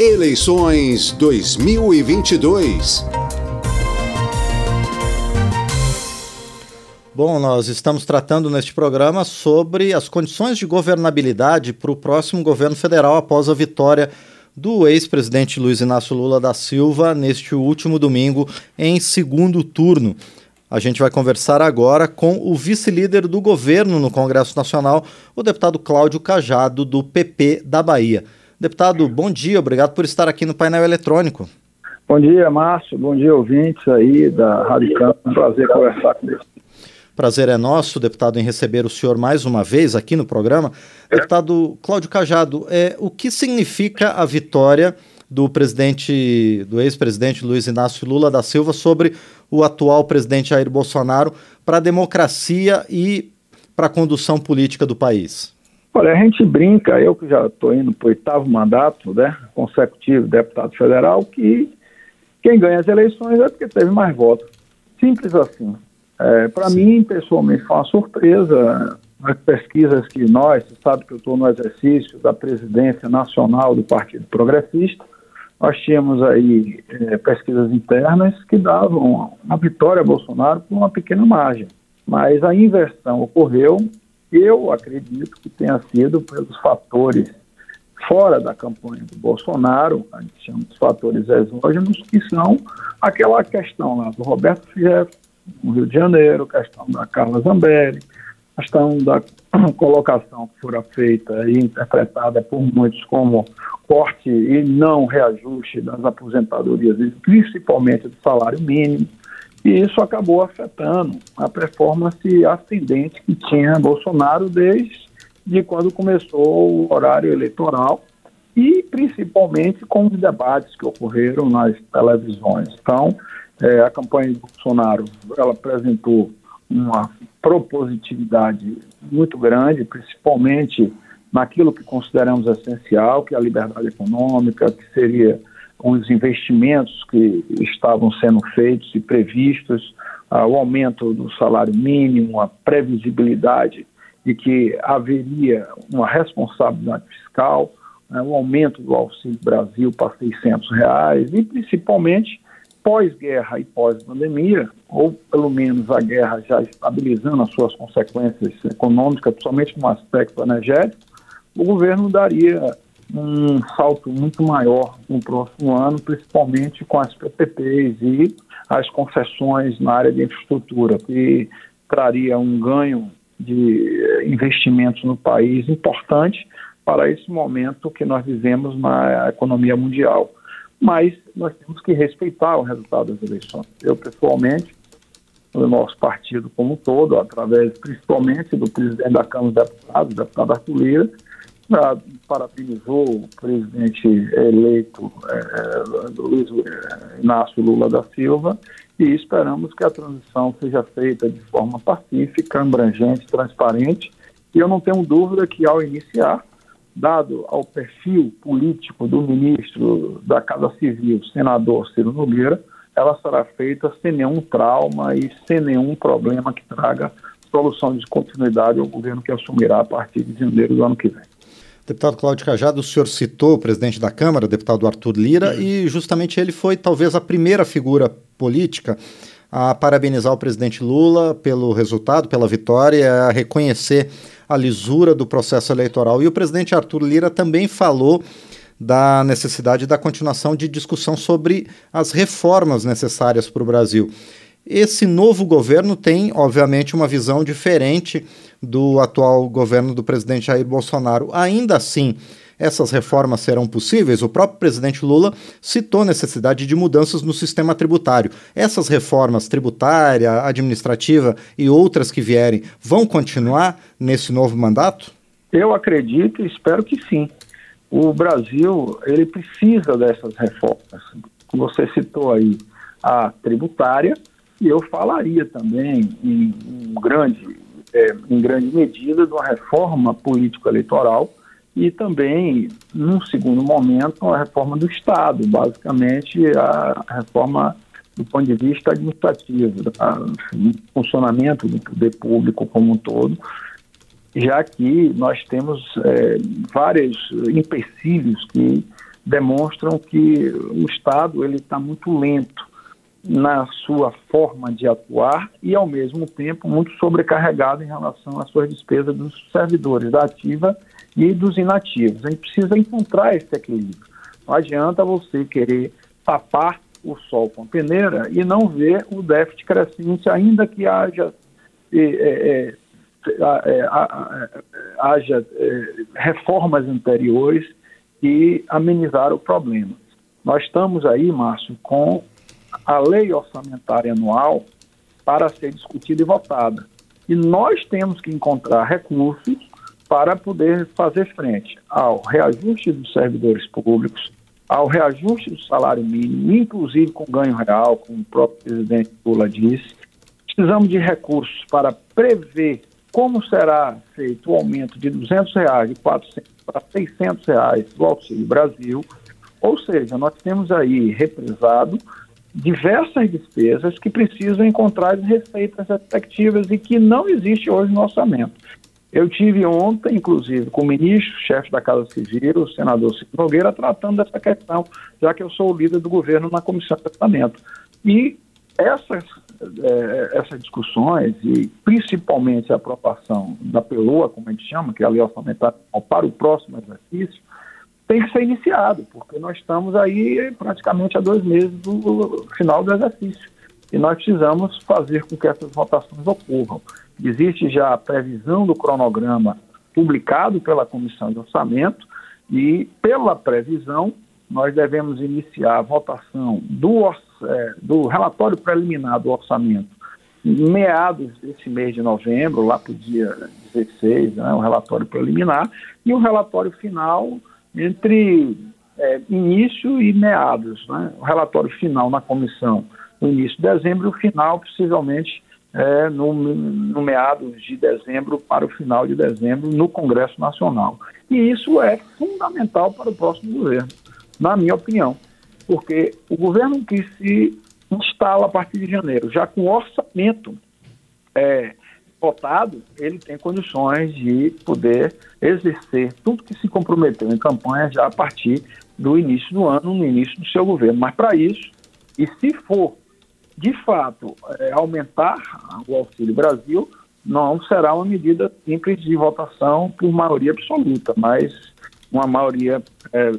Eleições 2022. Bom, nós estamos tratando neste programa sobre as condições de governabilidade para o próximo governo federal após a vitória do ex-presidente Luiz Inácio Lula da Silva neste último domingo em segundo turno. A gente vai conversar agora com o vice-líder do governo no Congresso Nacional, o deputado Cláudio Cajado, do PP da Bahia. Deputado, bom dia, obrigado por estar aqui no painel eletrônico. Bom dia, Márcio, bom dia, ouvintes aí da Rádio Campo, um prazer conversar com você. Prazer é nosso, deputado, em receber o senhor mais uma vez aqui no programa. Deputado Cláudio Cajado, é, o que significa a vitória do presidente, do ex-presidente Luiz Inácio Lula da Silva sobre o atual presidente Jair Bolsonaro para a democracia e para a condução política do país? Olha, a gente brinca, eu que já estou indo para o oitavo mandato né, consecutivo deputado federal, que quem ganha as eleições é porque teve mais votos. Simples assim. É, Para mim, pessoalmente, foi uma surpresa as pesquisas que nós, você sabe que eu estou no exercício da presidência nacional do Partido Progressista, nós tínhamos aí é, pesquisas internas que davam uma vitória a Bolsonaro por uma pequena margem. Mas a inversão ocorreu, eu acredito que tenha sido pelos fatores fora da campanha do Bolsonaro, a gente chama de fatores exógenos, que são aquela questão lá do Roberto Fierro, no Rio de Janeiro, questão da Carla Zambelli, questão da colocação que fora feita e interpretada por muitos como corte e não reajuste das aposentadorias, principalmente do salário mínimo, e isso acabou afetando a performance ascendente que tinha Bolsonaro desde de quando começou o horário eleitoral e principalmente com os debates que ocorreram nas televisões. Então, é, a campanha de Bolsonaro ela apresentou uma propositividade muito grande, principalmente naquilo que consideramos essencial, que é a liberdade econômica, que seria os investimentos que estavam sendo feitos e previstos, ah, o aumento do salário mínimo, a previsibilidade de que haveria uma responsabilidade fiscal, né, o aumento do Auxílio Brasil para 600 reais e, principalmente, pós-guerra e pós-pandemia, ou pelo menos a guerra já estabilizando as suas consequências econômicas, principalmente no aspecto energético, o governo daria um salto muito maior no próximo ano, principalmente com as PPPs e as concessões na área de infraestrutura, que traria um ganho de investimentos no país importante para esse momento que nós vivemos na economia mundial mas nós temos que respeitar o resultado das eleições. Eu, pessoalmente, o nosso partido como um todo, através principalmente do presidente da Câmara dos Deputados, deputado Arthur Lira, parabenizou o presidente eleito é, Luiz Inácio Lula da Silva e esperamos que a transição seja feita de forma pacífica, abrangente, transparente. E eu não tenho dúvida que ao iniciar dado ao perfil político do ministro da Casa Civil, senador Ciro Nogueira, ela será feita sem nenhum trauma e sem nenhum problema que traga solução de continuidade ao governo que assumirá a partir de janeiro do ano que vem. Deputado Cláudio Cajado, o senhor citou o presidente da Câmara, o deputado Arthur Lira, e justamente ele foi talvez a primeira figura política a parabenizar o presidente Lula pelo resultado, pela vitória, a reconhecer a lisura do processo eleitoral. E o presidente Arthur Lira também falou da necessidade da continuação de discussão sobre as reformas necessárias para o Brasil. Esse novo governo tem, obviamente, uma visão diferente do atual governo do presidente Jair Bolsonaro. Ainda assim, essas reformas serão possíveis? O próprio presidente Lula citou necessidade de mudanças no sistema tributário. Essas reformas tributária, administrativa e outras que vierem vão continuar nesse novo mandato? Eu acredito e espero que sim. O Brasil ele precisa dessas reformas. Você citou aí a tributária e eu falaria também em, em grande, é, em grande medida de uma reforma político-eleitoral e também, num segundo momento, a reforma do Estado, basicamente a reforma do ponto de vista administrativo, do funcionamento do poder público como um todo, já que nós temos é, vários empecilhos que demonstram que o Estado ele está muito lento na sua forma de atuar e, ao mesmo tempo, muito sobrecarregado em relação às suas despesas dos servidores da ativa e dos inativos. A gente precisa encontrar esse equilíbrio. Não adianta você querer tapar o sol com a peneira e não ver o déficit crescente, ainda que haja, é, é, haja reformas anteriores que amenizaram o problema. Nós estamos aí, Márcio, com a lei orçamentária anual para ser discutida e votada. E nós temos que encontrar recursos para poder fazer frente ao reajuste dos servidores públicos, ao reajuste do salário mínimo, inclusive com ganho real, como o próprio presidente Lula disse. Precisamos de recursos para prever como será feito o aumento de 200 reais, de 400 para 600 reais do Auxílio Brasil. Ou seja, nós temos aí represado diversas despesas que precisam encontrar receitas efetivas e que não existe hoje no orçamento. Eu tive ontem, inclusive, com o ministro, chefe da Casa Civil, o senador Ciro Nogueira, tratando dessa questão, já que eu sou o líder do governo na Comissão de Tratamento. E essas, é, essas discussões, e principalmente a aprovação da PELOA, como a gente chama, que é a Lei Orçamentária para o próximo exercício, tem que ser iniciado, porque nós estamos aí praticamente há dois meses do final do exercício. E nós precisamos fazer com que essas votações ocorram. Existe já a previsão do cronograma publicado pela Comissão de Orçamento e, pela previsão, nós devemos iniciar a votação do, é, do relatório preliminar do orçamento meados desse mês de novembro, lá para o dia 16, né, o relatório preliminar, e o relatório final entre é, início e meados. Né, o relatório final na comissão no início de dezembro e o final, possivelmente, é, no, no meados de dezembro para o final de dezembro no Congresso Nacional. E isso é fundamental para o próximo governo, na minha opinião, porque o governo que se instala a partir de janeiro, já com orçamento é, votado, ele tem condições de poder exercer tudo que se comprometeu em campanha já a partir do início do ano, no início do seu governo. Mas para isso, e se for de fato, é, aumentar o Auxílio Brasil não será uma medida simples de votação por maioria absoluta, mas uma maioria é,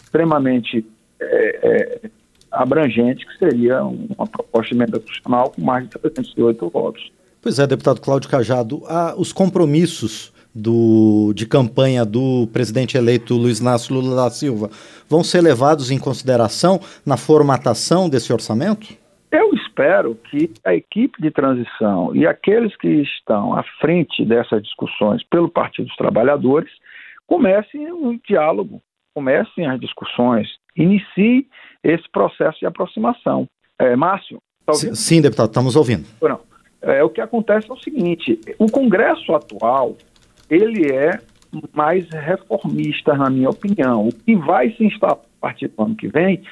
extremamente é, é abrangente, que seria uma proposta de emenda constitucional com mais de 308 votos. Pois é, deputado Cláudio Cajado, os compromissos do, de campanha do presidente eleito Luiz Inácio Lula da Silva vão ser levados em consideração na formatação desse orçamento? Eu espero que a equipe de transição e aqueles que estão à frente dessas discussões pelo Partido dos Trabalhadores comecem um diálogo, comecem as discussões, iniciem esse processo de aproximação. É, Márcio? Tá sim, sim, deputado, estamos ouvindo. Não. É, o que acontece é o seguinte: o Congresso atual ele é mais reformista, na minha opinião. O que vai se instalar a partir do ano que vem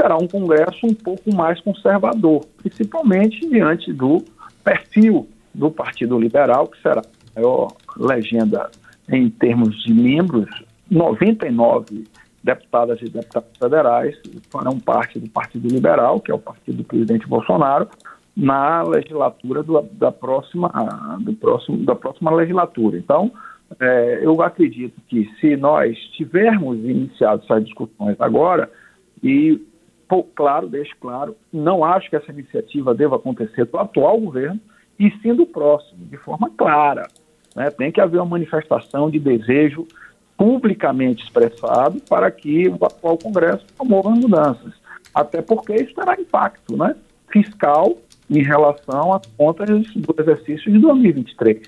será um Congresso um pouco mais conservador, principalmente diante do perfil do Partido Liberal, que será a maior legenda em termos de membros, 99 deputadas e deputados federais farão parte do Partido Liberal, que é o partido do presidente Bolsonaro, na legislatura do, da, próxima, do próximo, da próxima legislatura. Então, é, eu acredito que se nós tivermos iniciado essas discussões agora, e claro, deixo claro, não acho que essa iniciativa deva acontecer do atual governo, e sim do próximo, de forma clara. Né? Tem que haver uma manifestação de desejo publicamente expressado para que o atual Congresso promova mudanças. Até porque isso terá impacto né? fiscal em relação às contas do exercício de 2023.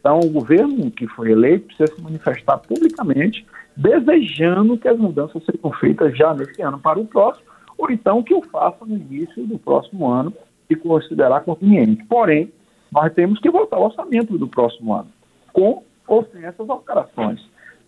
Então, o governo que foi eleito precisa se manifestar publicamente, desejando que as mudanças sejam feitas já nesse ano para o próximo, ou então que o faça no início do próximo ano e considerar conveniente. Porém, nós temos que votar o orçamento do próximo ano, com ou sem essas alterações.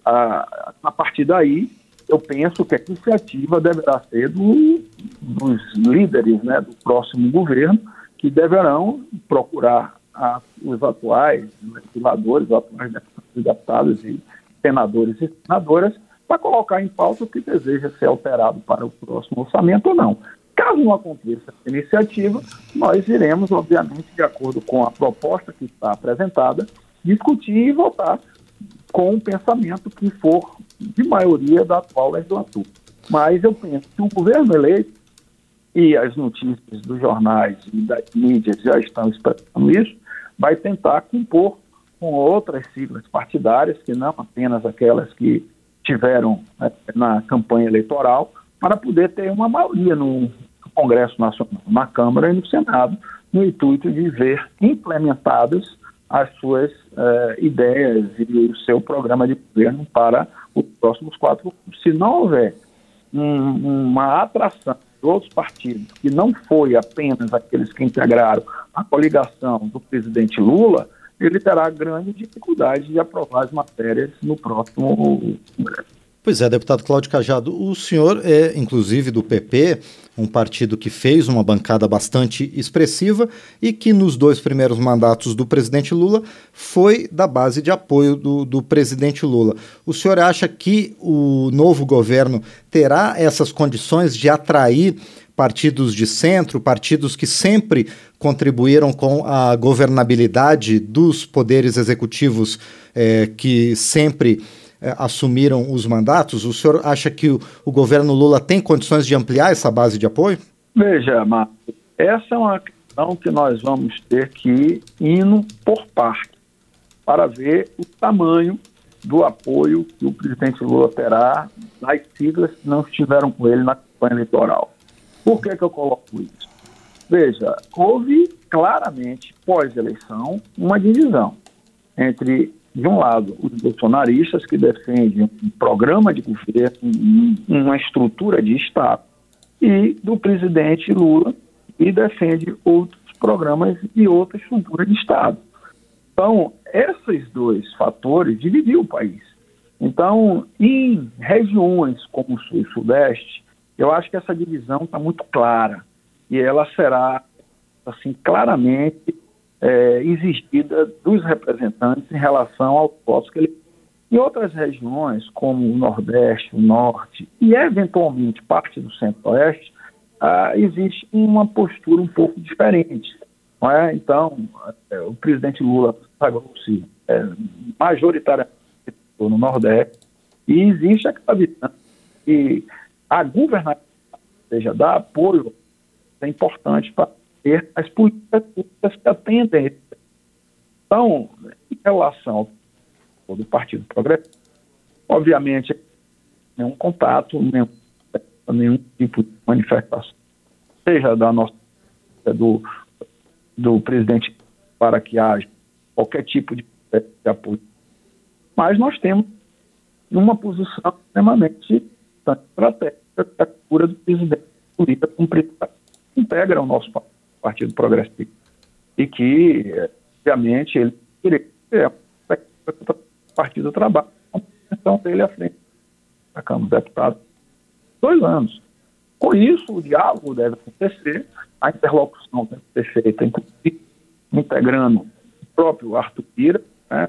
Ah, a partir daí, eu penso que a iniciativa deverá ser do, dos líderes né, do próximo governo, que deverão procurar a, os atuais legisladores, os atuais deputados e senadores e senadoras, para colocar em pauta o que deseja ser alterado para o próximo orçamento ou não. Caso não aconteça essa iniciativa, nós iremos, obviamente, de acordo com a proposta que está apresentada, discutir e votar com o pensamento que for de maioria da atual legislatura. Mas eu penso que o governo eleito, e as notícias dos jornais e das mídias já estão expressando isso, vai tentar compor com outras siglas partidárias, que não apenas aquelas que tiveram né, na campanha eleitoral, para poder ter uma maioria no Congresso Nacional, na Câmara e no Senado, no intuito de ver implementadas as suas uh, ideias e o seu programa de governo para os próximos quatro anos. Se não houver um, uma atração outros partidos, que não foi apenas aqueles que integraram a coligação do presidente Lula, ele terá grande dificuldade de aprovar as matérias no próximo Congresso. Pois é, deputado Cláudio Cajado, o senhor é, inclusive, do PP, um partido que fez uma bancada bastante expressiva e que, nos dois primeiros mandatos do presidente Lula, foi da base de apoio do, do presidente Lula. O senhor acha que o novo governo terá essas condições de atrair partidos de centro, partidos que sempre contribuíram com a governabilidade dos poderes executivos é, que sempre é, assumiram os mandatos, o senhor acha que o, o, governo Lula tem condições de ampliar essa base de apoio? Veja, Marcos, essa é uma questão que nós vamos ter que ir por parte para ver o tamanho do apoio que o presidente Lula terá das siglas que não estiveram com ele na campanha eleitoral. Por que, que eu coloco isso? Veja, houve claramente, pós-eleição, uma divisão entre de um lado, os bolsonaristas que defendem um programa de governo, uma estrutura de Estado, e do presidente Lula, que defende outros programas e outra estrutura de Estado. Então, esses dois fatores dividiram o país. Então, em regiões como o Sul e Sudeste, eu acho que essa divisão está muito clara e ela será, assim, claramente é, exigida dos representantes em relação aos votos que ele. Em outras regiões, como o Nordeste, o Norte e eventualmente parte do Centro-Oeste, ah, existe uma postura um pouco diferente. Não é? Então, é, o presidente Lula sagrou-se é, majoritariamente no Nordeste e existe aquela visão que a ou seja, dar apoio, é importante para as políticas públicas que atendem. Então, em relação ao do Partido Progressista, obviamente, nenhum contato, nenhum, nenhum tipo de manifestação, seja da nossa, do, do presidente para que haja qualquer tipo de, de apoio. Mas nós temos uma posição extremamente estratégica da cura do presidente política cumprir integra o nosso país. Partido Progressista. E que, obviamente, ele ser o Partido do Trabalho, posição dele à frente da Câmara dos Deputados. Dois anos. Com isso, o diálogo deve acontecer, a interlocução deve ser feita, inclusive, integrando o próprio Arthur Pira, né,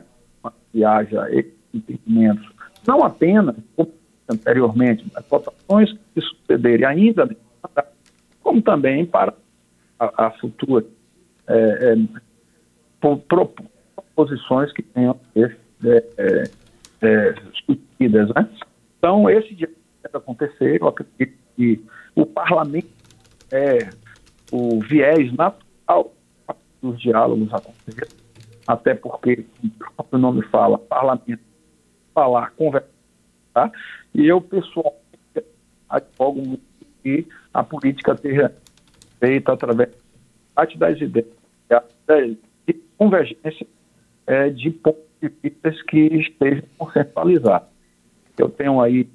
que haja entendimentos, não apenas, anteriormente, das votações que sucederem ainda, como também para a, a é, é, proposições que tenham é, é, é, discutidas. Né? Então, esse dia deve acontecer, eu acredito que o parlamento é o viés natural dos diálogos acontecer, até porque, o próprio nome fala, parlamento, falar, conversar, tá? e eu, pessoalmente, advogo muito que a política esteja feita através das ideias, de convergência é, de pontos de vista que estejam consensualizados. Eu tenho aí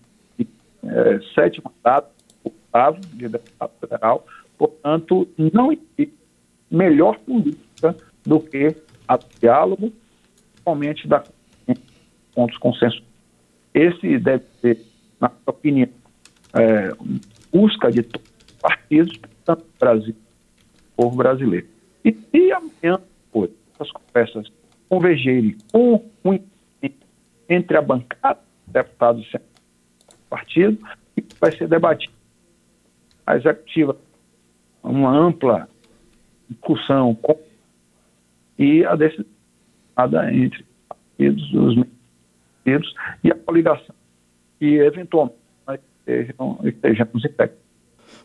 é, sete mandatos, oitavo de deputado federal, portanto, não existe melhor política do que a diálogo, principalmente da pontos consensuais. Esse deve ser, na minha opinião, é, busca de todos os partidos, tanto no Brasil, povo brasileiro. E se amanhã, depois, essas conversas convergerem com o entre a bancada dos deputados partido e vai ser debatido. A executiva, uma ampla discussão com, e a decisão entre partidos, os partidos e a coligação, e eventualmente nós estejam, estejamos em pé.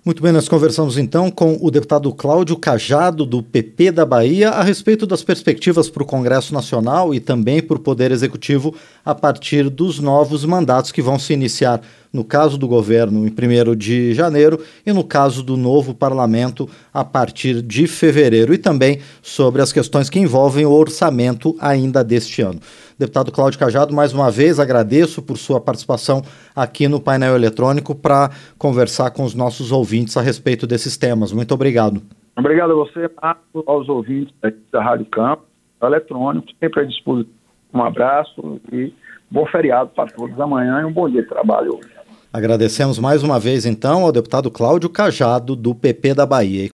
Muito bem, nós conversamos então com o deputado Cláudio Cajado, do PP da Bahia, a respeito das perspectivas para o Congresso Nacional e também para o Poder Executivo a partir dos novos mandatos que vão se iniciar, no caso do governo, em 1 de janeiro, e no caso do novo parlamento, a partir de fevereiro, e também sobre as questões que envolvem o orçamento ainda deste ano. Deputado Cláudio Cajado, mais uma vez agradeço por sua participação aqui no painel eletrônico para conversar com os nossos ouvintes a respeito desses temas. Muito obrigado. Obrigado a você, Marco, aos ouvintes da Rádio Campo, eletrônico, sempre à disposição. Um abraço e bom feriado para todos amanhã e um bom dia de trabalho hoje. Agradecemos mais uma vez, então, ao deputado Cláudio Cajado, do PP da Bahia.